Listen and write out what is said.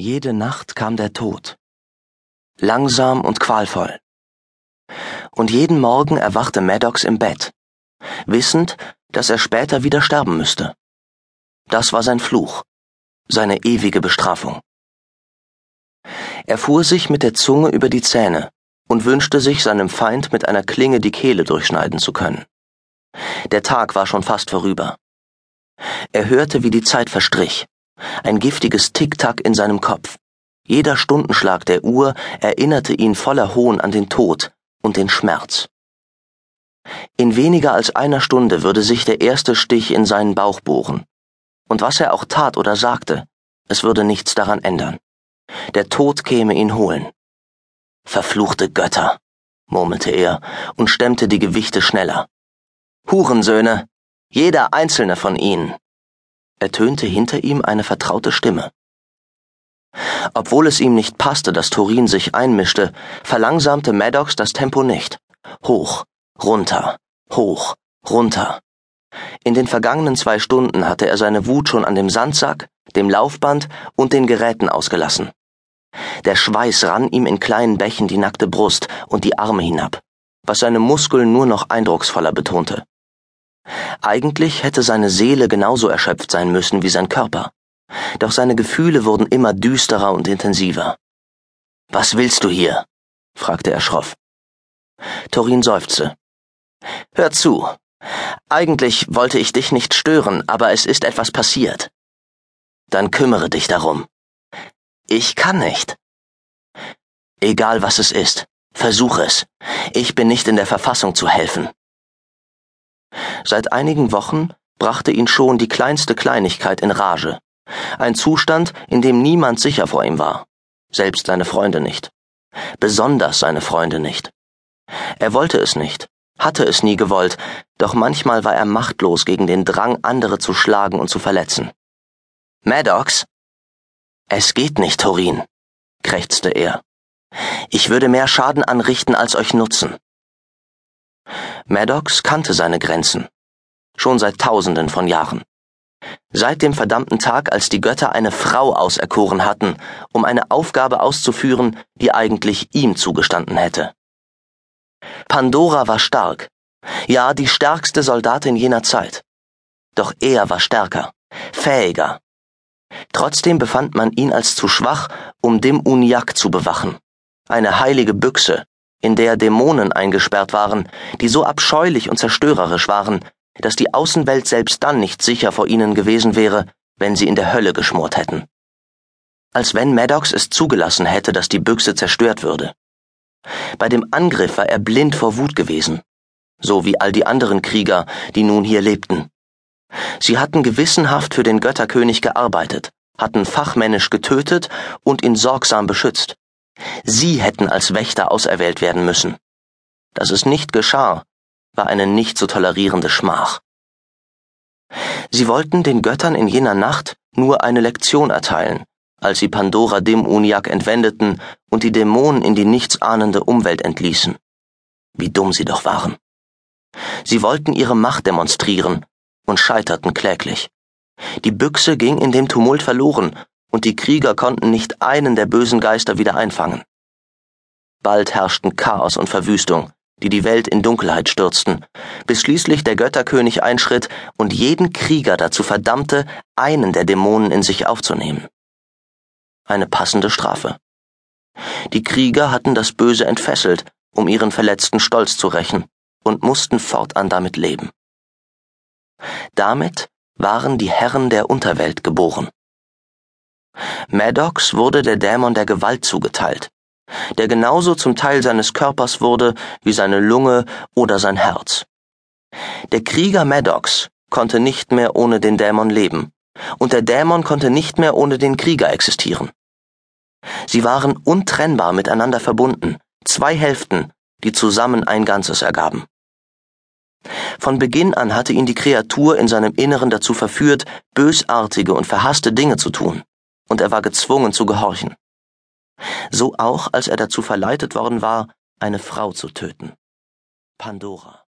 Jede Nacht kam der Tod. Langsam und qualvoll. Und jeden Morgen erwachte Maddox im Bett, wissend, dass er später wieder sterben müsste. Das war sein Fluch, seine ewige Bestrafung. Er fuhr sich mit der Zunge über die Zähne und wünschte sich, seinem Feind mit einer Klinge die Kehle durchschneiden zu können. Der Tag war schon fast vorüber. Er hörte, wie die Zeit verstrich ein giftiges Tick-Tack in seinem Kopf. Jeder Stundenschlag der Uhr erinnerte ihn voller Hohn an den Tod und den Schmerz. In weniger als einer Stunde würde sich der erste Stich in seinen Bauch bohren. Und was er auch tat oder sagte, es würde nichts daran ändern. Der Tod käme ihn holen. Verfluchte Götter, murmelte er und stemmte die Gewichte schneller. Hurensöhne, jeder einzelne von ihnen ertönte hinter ihm eine vertraute Stimme. Obwohl es ihm nicht passte, dass Turin sich einmischte, verlangsamte Maddox das Tempo nicht. Hoch, runter, hoch, runter. In den vergangenen zwei Stunden hatte er seine Wut schon an dem Sandsack, dem Laufband und den Geräten ausgelassen. Der Schweiß rann ihm in kleinen Bächen die nackte Brust und die Arme hinab, was seine Muskeln nur noch eindrucksvoller betonte. Eigentlich hätte seine Seele genauso erschöpft sein müssen wie sein Körper. Doch seine Gefühle wurden immer düsterer und intensiver. Was willst du hier? fragte er schroff. Torin seufzte. Hör zu. Eigentlich wollte ich dich nicht stören, aber es ist etwas passiert. Dann kümmere dich darum. Ich kann nicht. Egal was es ist, versuche es. Ich bin nicht in der Verfassung zu helfen. Seit einigen Wochen brachte ihn schon die kleinste Kleinigkeit in Rage. Ein Zustand, in dem niemand sicher vor ihm war. Selbst seine Freunde nicht. Besonders seine Freunde nicht. Er wollte es nicht, hatte es nie gewollt, doch manchmal war er machtlos gegen den Drang, andere zu schlagen und zu verletzen. Maddox? Es geht nicht, Torin, krächzte er. Ich würde mehr Schaden anrichten als euch nutzen. Maddox kannte seine Grenzen. Schon seit Tausenden von Jahren. Seit dem verdammten Tag, als die Götter eine Frau auserkoren hatten, um eine Aufgabe auszuführen, die eigentlich ihm zugestanden hätte. Pandora war stark, ja die stärkste Soldatin jener Zeit. Doch er war stärker, fähiger. Trotzdem befand man ihn als zu schwach, um dem Uniak zu bewachen. Eine heilige Büchse, in der Dämonen eingesperrt waren, die so abscheulich und zerstörerisch waren, dass die Außenwelt selbst dann nicht sicher vor ihnen gewesen wäre, wenn sie in der Hölle geschmort hätten. Als wenn Maddox es zugelassen hätte, dass die Büchse zerstört würde. Bei dem Angriff war er blind vor Wut gewesen, so wie all die anderen Krieger, die nun hier lebten. Sie hatten gewissenhaft für den Götterkönig gearbeitet, hatten fachmännisch getötet und ihn sorgsam beschützt. Sie hätten als Wächter auserwählt werden müssen. Dass es nicht geschah, war eine nicht zu tolerierende Schmach. Sie wollten den Göttern in jener Nacht nur eine Lektion erteilen, als sie Pandora dem Uniak entwendeten und die Dämonen in die nichtsahnende Umwelt entließen. Wie dumm sie doch waren. Sie wollten ihre Macht demonstrieren und scheiterten kläglich. Die Büchse ging in dem Tumult verloren und die Krieger konnten nicht einen der bösen Geister wieder einfangen. Bald herrschten Chaos und Verwüstung, die die Welt in Dunkelheit stürzten, bis schließlich der Götterkönig einschritt und jeden Krieger dazu verdammte, einen der Dämonen in sich aufzunehmen. Eine passende Strafe. Die Krieger hatten das Böse entfesselt, um ihren verletzten Stolz zu rächen, und mussten fortan damit leben. Damit waren die Herren der Unterwelt geboren. Maddox wurde der Dämon der Gewalt zugeteilt, der genauso zum Teil seines Körpers wurde wie seine Lunge oder sein Herz. Der Krieger Maddox konnte nicht mehr ohne den Dämon leben, und der Dämon konnte nicht mehr ohne den Krieger existieren. Sie waren untrennbar miteinander verbunden, zwei Hälften, die zusammen ein Ganzes ergaben. Von Beginn an hatte ihn die Kreatur in seinem Inneren dazu verführt, bösartige und verhasste Dinge zu tun und er war gezwungen zu gehorchen. So auch, als er dazu verleitet worden war, eine Frau zu töten. Pandora.